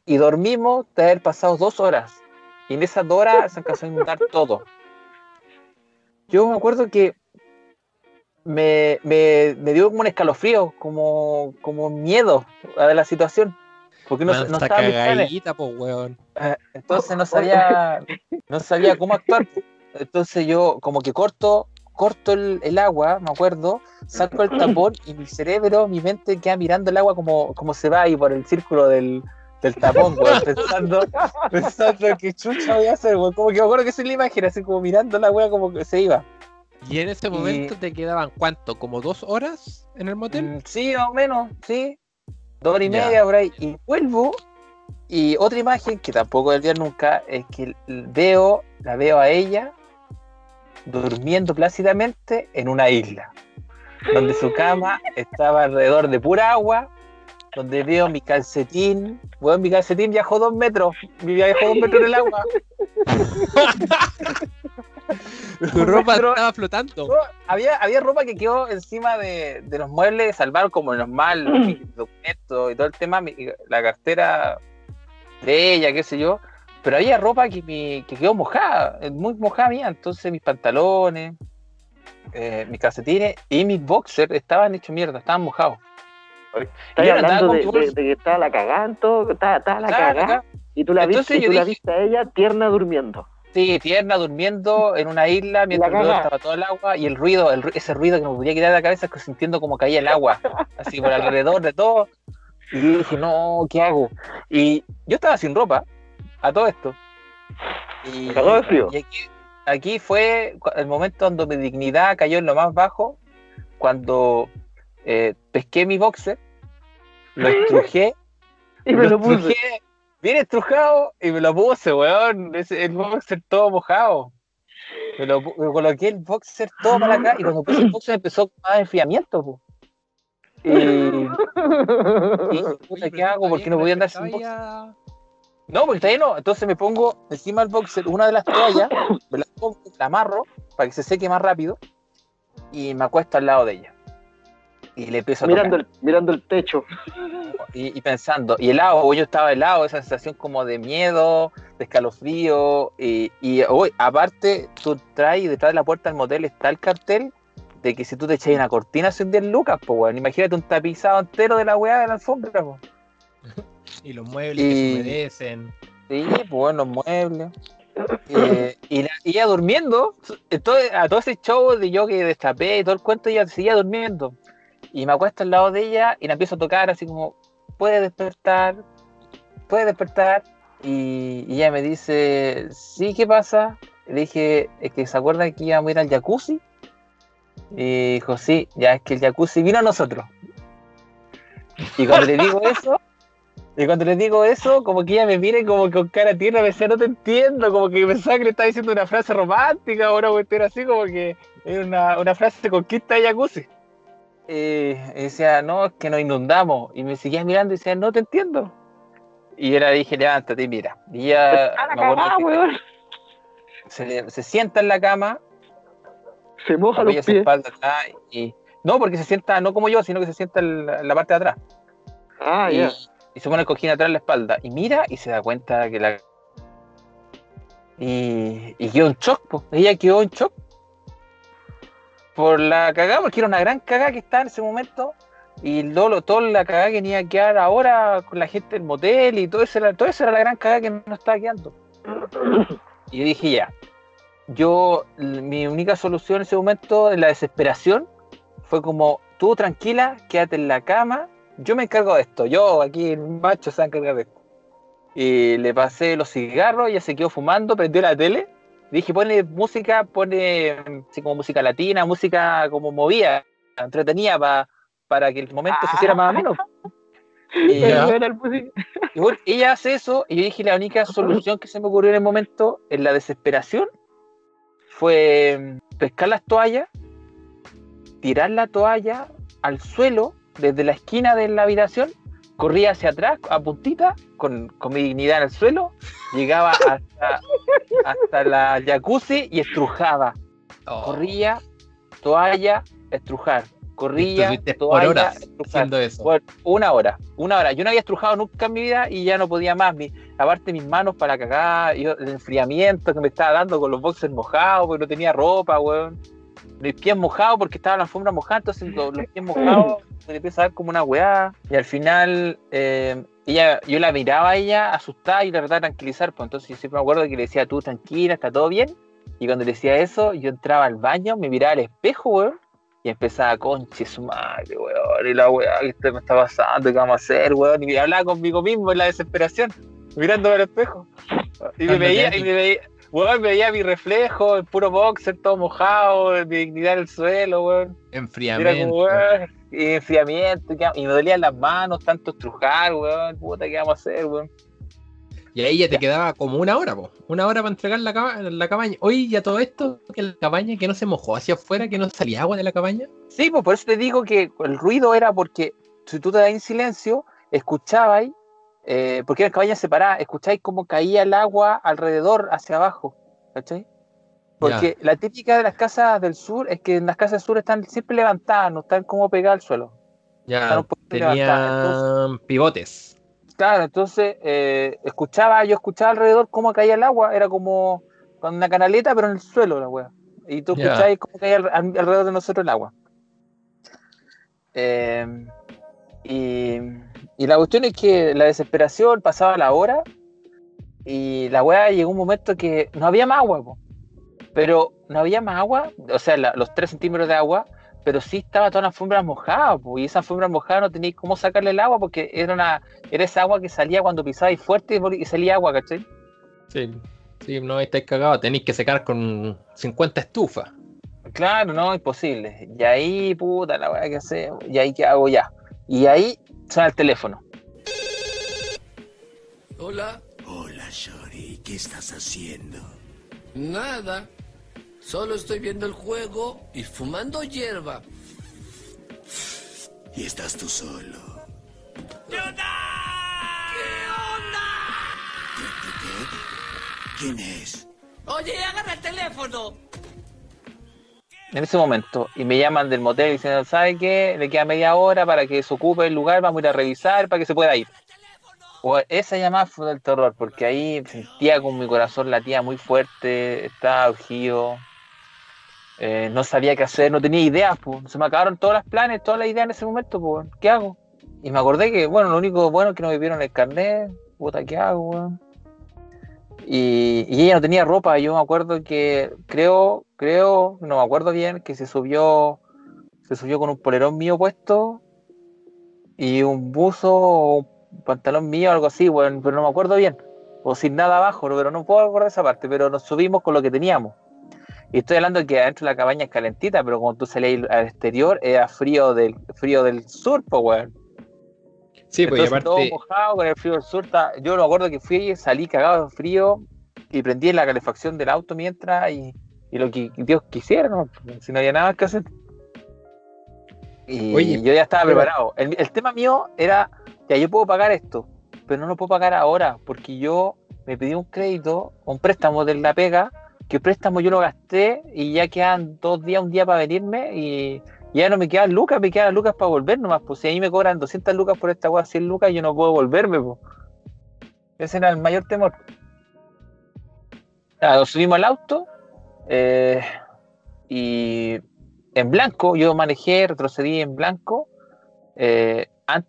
y dormimos, de haber pasado dos horas. Y en esas dos horas se alcanzó a inundar todo. Yo me acuerdo que me, me, me dio como un escalofrío, como, como miedo a la situación. Porque no, Man, no está estaba cagadita, po, weón. Eh, Entonces no sabía, no sabía cómo actuar. Entonces yo como que corto, corto el, el agua, me acuerdo, saco el tapón y mi cerebro, mi mente queda mirando el agua como, como se va ahí por el círculo del, del tapón, weón, pensando, pensando qué chucha voy a hacer, weón. Como que me acuerdo que soy la imagen, así como mirando la wea como que se iba. Y en ese momento te quedaban cuánto, como dos horas en el motel. Mm, Sí, más o menos, sí. Dos horas y Ya. media por ahí. Y vuelvo. Y otra imagen que tampoco voy a olvidar nunca es que veo, la veo a ella durmiendo plácidamente en una isla. Donde su cama estaba alrededor de pura agua. Donde veo mi calcetín. Bueno, mi calcetín viajó dos metros. Viajó dos metros en el agua. Tu ropa Metro- estaba flotando. No, había, había ropa que quedó encima de, de los muebles, salvaron como normal, los documentos y todo el tema, mi- la cartera de ella, qué sé yo. Pero había ropa que, me, que quedó mojada, eh, muy mojada mía. Entonces mis pantalones, eh, mis calcetines y mis boxers estaban hechos mierda, estaban mojados. Estás hablando de, de- de que estaba la cagando, estaba, estaba la cagada, y tú la viste, y tú la viste a ella tierna durmiendo. Sí, tierna, durmiendo en una isla mientras cagá. estaba todo el agua y el ruido, el ese ruido que me podía quitar de la cabeza, sintiendo como caía el agua, así por alrededor de todo. Y yo dije, no, ¿qué hago? Y yo estaba sin ropa, a todo esto. Y, Me cagó de frío. y aquí, aquí fue el momento donde mi dignidad cayó en lo más bajo, cuando eh, pesqué mi boxer, lo estrujé, Y me lo puse. estrujé bien estrujado y me lo puse, weón. El boxer todo mojado. Me, lo, me coloqué el boxer todo para acá y cuando puse el boxer empezó más enfriamiento. po. Y, y puta, ¿qué hago? ¿Por qué no podía andar sin boxer? No, porque todavía no. Entonces me pongo encima del boxer una de las toallas, me la, pongo, la amarro para que se seque más rápido y me acuesto al lado de ella. Y le empiezo a tocar. mirando, el, mirando el techo. y, y pensando, y helado, yo estaba helado, esa sensación como de miedo, de escalofrío, y, y hoy, aparte, tú traes detrás de la puerta del motel está el cartel de que si tú te echas una cortina son 10 lucas, pues weón, imagínate un tapizado entero de la weá de la alfombra. Y los muebles Y- que se humedecen. Sí, pues bueno, los muebles. Eh, y, la- y ella durmiendo, todo, a todo ese show de yo que destapé y todo el cuento, ella seguía durmiendo. Y me acuesto al lado de ella y la empiezo a tocar así como, puede despertar, puede despertar. Y, y ella me dice, sí, ¿qué pasa? Le dije, es que se acuerdan que íbamos a ir al jacuzzi. Y dijo, sí, ya es que el jacuzzi vino a nosotros. Y cuando le digo eso, y cuando le digo eso, como que ella me mira y como que con cara tierna me decía, no te entiendo, como que pensaba que le estaba diciendo una frase romántica o una cuestión así, como que era una, una frase de conquista de jacuzzi. Eh, y decía, no, es que nos inundamos. Y me seguía mirando y decía, no te entiendo. Y yo le dije, levántate, mira. Y ella, me weón. se, se sienta en la cama, Se moja los su pies. espalda atrás y... No, porque se sienta, no como yo, sino que se sienta en la, en la parte de atrás. Ah, y, ya. Y se pone el cojín atrás en la espalda. Y mira y se da cuenta que la... Y, y quedó en shock, po. ella quedó en shock. Por la cagada, porque era una gran cagada que estaba en ese momento. Y todo, toda la cagada que tenía que quedar ahora con la gente del motel y todo eso, era, todo eso era la gran cagada que no estaba quedando. Y yo dije, ya. Yo, mi única solución en ese momento, en la desesperación, fue como, tú tranquila, quédate en la cama, yo me encargo de esto, yo aquí el macho se va a encargar de esto. Y le pasé los cigarros, ella se quedó fumando, prendió la tele, dije, pone música, pone así como música latina, música como movida, entretenida pa- para que el momento se hiciera más o menos. Y, y bueno, ella hace eso, y yo dije, la única solución que se me ocurrió en el momento, en la desesperación, fue mm, pescar las toallas, tirar la toalla al suelo desde la esquina de la habitación, corría hacia atrás a puntita, con, con mi dignidad en el suelo, llegaba hasta, hasta la jacuzzi y estrujaba. Corría, toalla, estrujar. Corría, por toalla, horas estrujar. haciendo eso. Bueno, una hora, una hora. Yo no había estrujado nunca en mi vida y ya no podía más. Mi, aparte mis manos para cagar, yo, el enfriamiento que me estaba dando con los boxers mojados, porque no tenía ropa, weón. Mis pies mojados porque estaba la alfombra mojada, entonces los, los pies mojados me empieza a dar como una weá. Y al final, eh, ella, yo la miraba a ella asustada y la trataba de tranquilizar. Pues entonces yo siempre me acuerdo que le decía, tú tranquila, está todo bien. Y cuando le decía eso, yo entraba al baño, me miraba al espejo, weón, y empezaba, conche su madre, weón, y la weá que me está pasando, ¿qué vamos a hacer, weón? Y me hablaba conmigo mismo en la desesperación, mirándome al espejo. Y me veía, y me veía, weón, veía mi reflejo, el puro boxer, todo mojado, mi dignidad en el suelo, weón. Enfriamiento. como, weón, y enfriamiento, y me dolían las manos, tanto estrujar, weón, puta, ¿qué vamos a hacer, weón? Y ahí ya te quedaba como una hora, po. Una hora para entregar la, caba- la cabaña. Oye, ya todo esto, que la cabaña que no se mojó hacia afuera, que no salía agua de la cabaña. Sí, pues por eso te digo que el ruido era porque si tú te das en silencio, escuchabas, eh, porque eran cabañas separadas, escucháis cómo caía el agua alrededor hacia abajo, ¿cachai? Porque la típica de las casas del sur es que en las casas del sur están siempre levantadas, no están como pegadas al suelo. Están Ya un poquito levantadas. Entonces, tenían pivotes. Claro, entonces eh, escuchaba, yo escuchaba alrededor cómo caía el agua, era como con una canaleta, pero en el suelo la wea. Y tú escuchabas cómo caía al- al- alrededor de nosotros el agua. Eh, y, y la cuestión es que la desesperación pasaba la hora y la wea llegó un momento que no había más agua, po. pero no había más agua, o sea, la- los 3 centímetros de agua, pero sí estaba toda la alfombra mojada, po, y esa alfombra mojada no teníais cómo sacarle el agua porque era una era esa agua que salía cuando pisabais fuerte y salía agua, ¿cachai? Sí, sí, no estáis cagados. Tenéis que secar con 50 estufas. Claro, no, imposible. Y ahí, puta, la weá que hacemos, y ahí, ¿qué hago ya? Y ahí suena el teléfono. Hola. Hola, Shori, ¿qué estás haciendo? Nada. Solo estoy viendo el juego y fumando hierba. Y estás tú solo. ¿Qué onda? ¿Qué, qué, qué? ¿Quién es? Oye, agarra el teléfono. En ese momento, y me llaman del motel diciendo, ¿sabe qué? Le queda media hora para que se ocupe el lugar, vamos a ir a revisar para que se pueda ir. O esa llamada fue del terror, porque ahí sentía con mi corazón latía muy fuerte, estaba urgido, eh, no sabía qué hacer, no tenía ideas, pues. se me acabaron todos los planes, todas las ideas en ese momento, pues, ¿qué hago? Y me acordé que, bueno, lo único bueno es que no me vieron el carnet, puta, ¿qué hago, weón? Y, y ella no tenía ropa, yo me acuerdo que, creo, creo, no me acuerdo bien, que se subió, se subió con un polerón mío puesto y un buzo o un pantalón mío, algo así, weón, pero no me acuerdo bien. O sin nada abajo, pero no puedo acordar esa parte, pero nos subimos con lo que teníamos. Y estoy hablando de que adentro de la cabaña es calentita, pero cuando tú salías al exterior era frío del frío del sur, pues weón. Sí, pues y Entonces, todo aparte, mojado con el frío del sur. Yo me acuerdo que fui, salí cagado de frío y prendí la calefacción del auto mientras y, y lo que Dios quisiera, ¿no? Si no había nada que hacer. Y Oye, yo ya estaba pero- preparado. El, el tema mío era, ya yo puedo pagar esto, pero no lo puedo pagar ahora, porque yo me pedí un crédito, un préstamo de la pega, que el préstamo yo lo gasté y ya quedan dos días, un día para venirme y ya no me quedan lucas, me quedan lucas para volver nomás, pues si ahí me cobran 200 lucas por esta weá, 100 lucas, yo no puedo volverme, pues. Ese era el mayor temor. Ah, nos subimos al auto eh, y en blanco, yo manejé, retrocedí en blanco. eh, ah,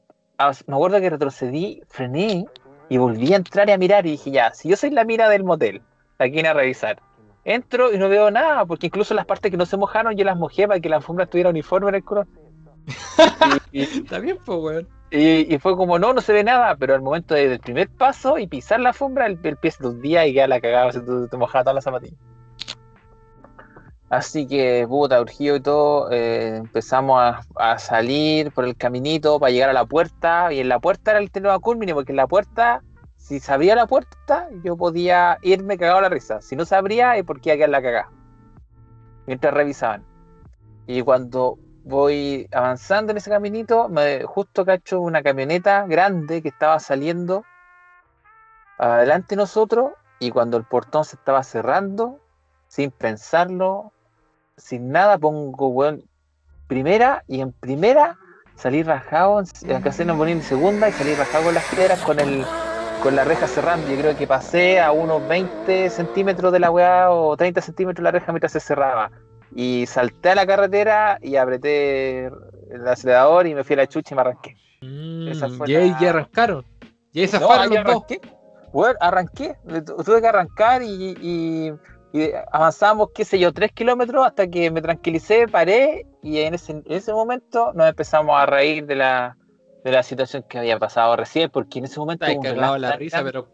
me acuerdo que retrocedí, frené y volví a entrar y a mirar y dije, ya, si yo soy la mira del motel, aquí viene a revisar. Entro y no veo nada, porque incluso las partes que no se mojaron, yo las mojé para que la alfombra estuviera uniforme en el color. y, y- Está bien, pues, weón. y- y fue como, no, no se ve nada, pero al momento de- del primer paso y pisar la alfombra, el, el pie se hundía y queda la cagada, se te, te mojaba todas las zapatillas. Así que, puta, urgido y todo, eh, empezamos a, a salir por el caminito para llegar a la puerta, y en la puerta era el tema culmine, porque en la puerta, si se abría la puerta, yo podía irme cagado a la risa. Si no se abría, es porque iba a quedar la cagada. Mientras revisaban. Y cuando voy avanzando en ese caminito, me justo cacho una camioneta grande que estaba saliendo adelante de nosotros y cuando el portón se estaba cerrando, sin pensarlo, sin nada, pongo, weón, primera y en primera salí rajado, en en casi no ponía en segunda y salí rajado con las piedras con el con la reja cerrando. Yo creo que pasé a unos 20 centímetros de la weá o 30 centímetros de la reja mientras se cerraba. Y salté a la carretera y apreté el acelerador y me fui a la chucha y me arranqué. Esa fue Mm, y ahí la- ya arrancaron. Y ahí No, zafaron los dos. arranqué. Bueno, arranqué. Tu- Tuve que arrancar y, y- y avanzamos, qué sé yo, tres kilómetros hasta que me tranquilicé, paré y en ese, en ese momento nos empezamos a reír de la, de la situación que había pasado recién, porque en ese momento un cagado la risa, pero.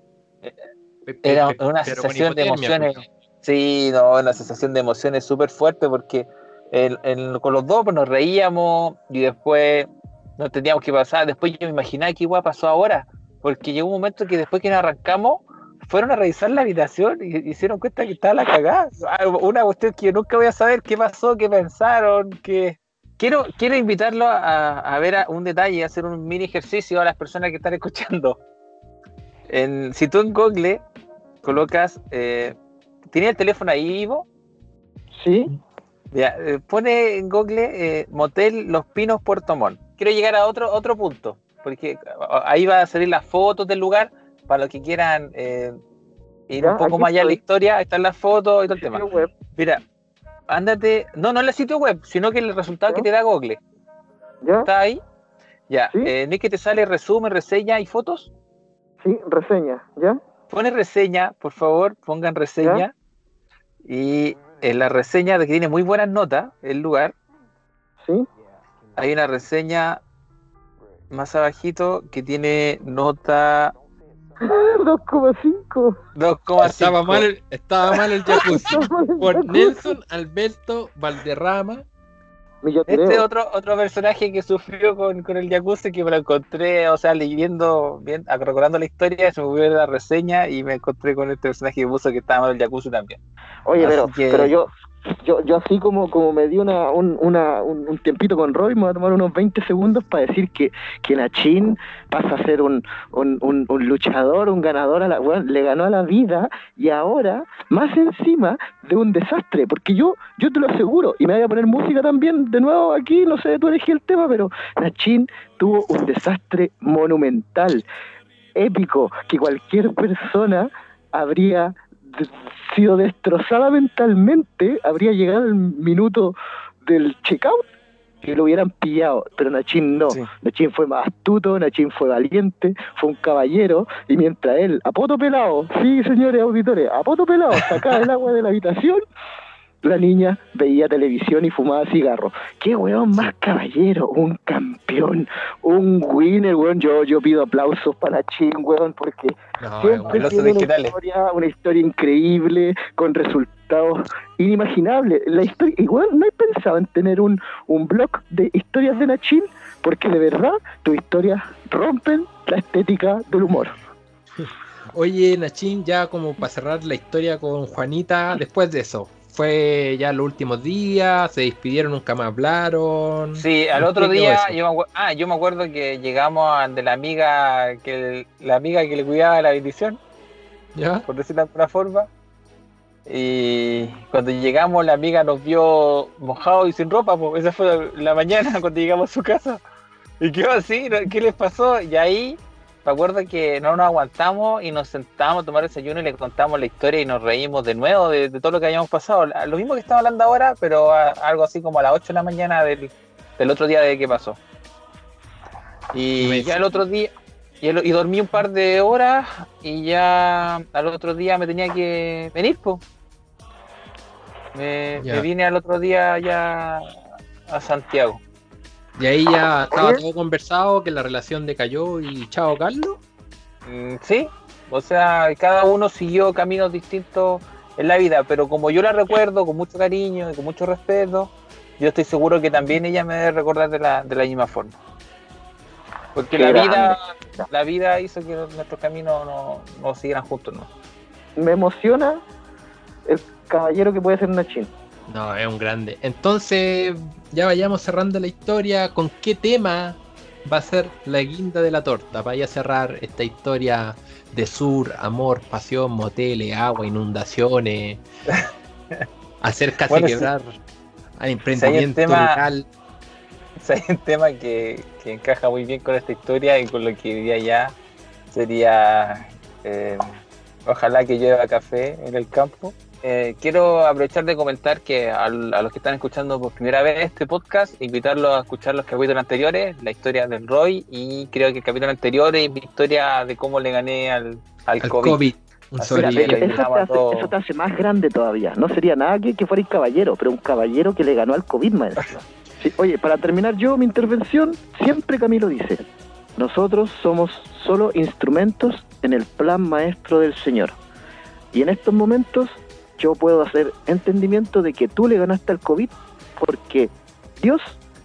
Era pe- una pero sensación de emociones. pues. Sí, no, una sensación de emociones súper fuerte porque el- el- con los dos pues, nos reíamos y después no teníamos que pasar. Después yo me imaginaba qué igual pasó ahora, porque llegó un momento que después que nos arrancamos, fueron a revisar la habitación y y hicieron cuenta que estaba la cagada. Ah, Una cuestión que yo nunca voy a saber qué pasó, qué pensaron, qué. Quiero, quiero invitarlo a, a ver a- un detalle, a hacer un mini ejercicio a las personas que están escuchando. En- si tú en Google colocas, eh, ¿tiene el teléfono ahí, Ivo? Sí. Ya, eh, pone en Google eh, Motel Los Pinos Puerto Montt. Quiero llegar a otro, otro punto, porque ahí va a salir las fotos del lugar para los que quieran eh, ir Ya, un poco más allá en la historia. Ahí están las fotos y todo el tema. Web. Mira, ándate, no, no en el sitio web, sino que el resultado que te da Google. ¿Ya? ¿Está ahí? Ya, eh, ¿no es que te sale resumen, reseña y fotos? Sí, reseña, ¿ya? Pone reseña, por favor, pongan reseña. Y en la reseña de que tiene muy buenas notas, el lugar. Sí. Hay una reseña más abajito que tiene nota 2,5. 2,5. Estaba mal, el- estaba mal el jacuzzi. Por Nelson Alberto Valderrama. Este es otro, otro personaje que sufrió con, con el jacuzzi que me lo encontré, o sea, leyendo, bien, recordando la historia, se me volvió la reseña y me encontré con este personaje que puso que estaba mal el jacuzzi también. Oye, Así pero, que- pero yo, yo, yo así como, como me di una, un, una, un, un tiempito con Roy, me voy a tomar unos 20 segundos para decir que, que Nachin pasa a ser un, un, un, luchador, un ganador, a la, le ganó a la vida y ahora, más encima de un desastre, porque yo, yo te lo aseguro, y me voy a poner música también de nuevo aquí, no sé, tú elegí el tema, pero Nachin tuvo un desastre monumental, épico, que cualquier persona habría sido destrozada mentalmente, habría llegado el minuto del checkout y lo hubieran pillado, pero Nachin no. Nachin fue más astuto, Nachin fue valiente, fue un caballero, y mientras él, a poto pelado, sí señores auditores, a poto pelado, sacaba el agua de la habitación, la niña veía televisión y fumaba cigarro. Qué weón más caballero, un campeón, un winner, weón. Yo, yo pido aplausos para Nachin, weón, porque No, siempre aplausos tiene una historia, una historia increíble, con resultados inimaginables. La historia, igual no he pensado en tener un, un blog de historias de Nachin, porque de verdad tus historias rompen la estética del humor. Oye, Nachín, ya como para cerrar la historia con Juanita, después de eso, fue ya los últimos días, se despidieron, nunca más hablaron. Sí, al ¿En otro día, yo me, ah, yo me acuerdo que llegamos a de la amiga que la amiga que le cuidaba la bendición, ¿Ya? por decirlo de alguna forma. Y cuando llegamos, la amiga nos vio mojados y sin ropa, pues. esa fue la, la mañana cuando llegamos a su casa. Y quedó así. ¿qué les pasó? Y ahí me acuerdo que no nos aguantamos y nos sentamos a tomar desayuno y le contamos la historia y nos reímos de nuevo de, de todo lo que habíamos pasado. Lo mismo que estamos hablando ahora, pero a- algo así como a las 8 de la mañana del, del otro día de que pasó. Y ya el otro día, y, el- y dormí un par de horas y ya al otro día me tenía que venir, pues. Me, me vine al otro día ya a Santiago. Y ahí ya estaba todo conversado, que la relación decayó y chao, Carlos. Mm, Sí, o sea, cada uno siguió caminos distintos en la vida, pero como yo la recuerdo con mucho cariño y con mucho respeto, yo estoy seguro que también ella me debe recordar de la, de la misma forma. Porque Qué la grande. vida, la vida hizo que nuestros caminos no, no siguieran juntos, ¿no? Me emociona el caballero que puede ser Nachin. No, es un grande. Entonces, ya vayamos cerrando la historia. ¿Con qué tema va a ser la guinda de la torta? Vaya a cerrar esta historia de sur, amor, pasión, moteles, agua, inundaciones. hacer casi Bueno, quebrar al Si emprendimiento tema- local. Sea, hay un tema que, que encaja muy bien con esta historia y con lo que diría ya sería eh, ojalá que llueva café en el campo. Eh, quiero aprovechar de comentar que al- a, los que están escuchando por primera vez este podcast, invitarlos a escuchar los capítulos anteriores, la historia del Roy y creo que el capítulo anterior es mi historia de cómo le gané al, al, Al COVID. COVID, un Así eso, te hace, todos- eso te hace más grande todavía. No sería nada que, que fuera un caballero, pero un caballero que le ganó al COVID, maestro. Sí, oye, para terminar yo mi intervención, siempre Camilo dice, nosotros somos solo instrumentos en el plan maestro del Señor. Y en estos momentos yo puedo hacer entendimiento de que tú le ganaste al COVID porque Dios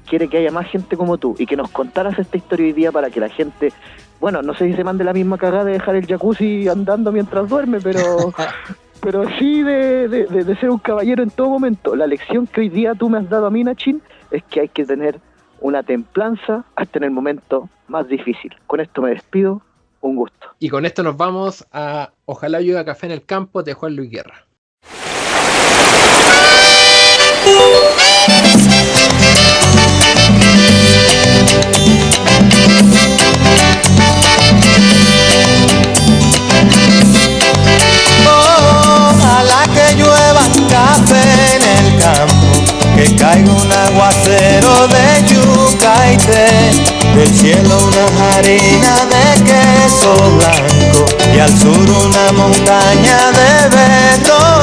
quiere que haya más gente como tú y que nos contaras esta historia hoy día para que la gente, bueno, no sé si se mande la misma cagada de dejar el jacuzzi andando mientras duerme, pero pero sí de, de- de- de ser un caballero en todo momento. La lección que hoy día tú me has dado a mí, Nachin, es que hay que tener una templanza hasta en el momento más difícil. Con esto me despido. Un gusto. Y con esto nos vamos a Ojalá llueva café en el campo de Juan Luis Guerra. Del cielo una harina de queso blanco y al sur una montaña de berro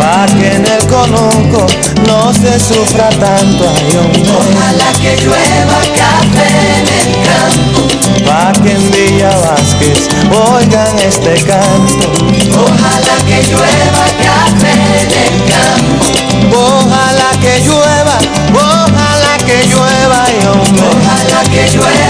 Pa' que en el conuco no se sufra tanto ay, hombre. Ojalá que llueva café en el campo. Pa' que en Villa Vázquez oigan este canto. Ojalá que llueva café en el campo. Ojalá que llueva, ojalá que llueva, y hombre. Ojalá que llueva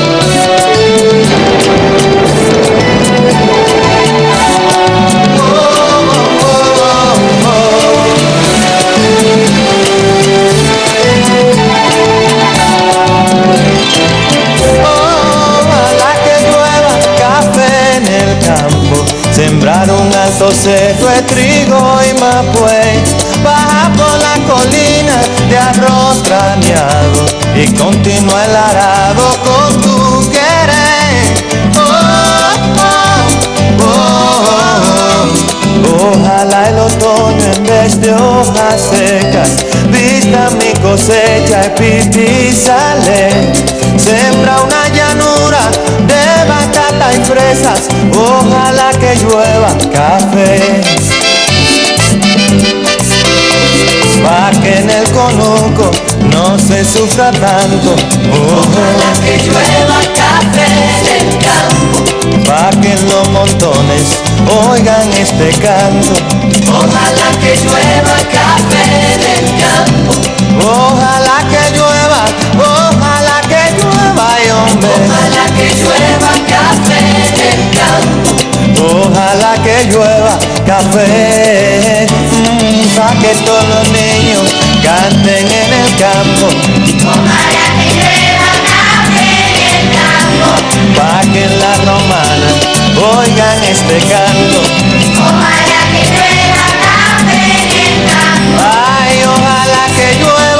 Alto cerro de trigo y mapuey. Baja por la colina de arroz graneado y continúa el arado con tu querer. Oh, oh, oh. Ojalá el otoño en vez de hojas secas vista mi cosecha y pipí sale. Sembra una llanura fresas, ojalá que llueva café. Pa' que en el conuco no se sufra tanto, ojalá que llueva café en el campo. Pa' que en los montones oigan este canto. Ojalá que llueva café en el campo. Ojalá que llueva, ojalá que llueva, hombre. Ojalá que llueva Ojalá que llueva café, mmm, para que todos los niños canten en el campo. Ojalá que llueva café en el campo, para que en la romana oigan este canto. Ojalá que llueva café en el campo, ay, ojalá que llueva.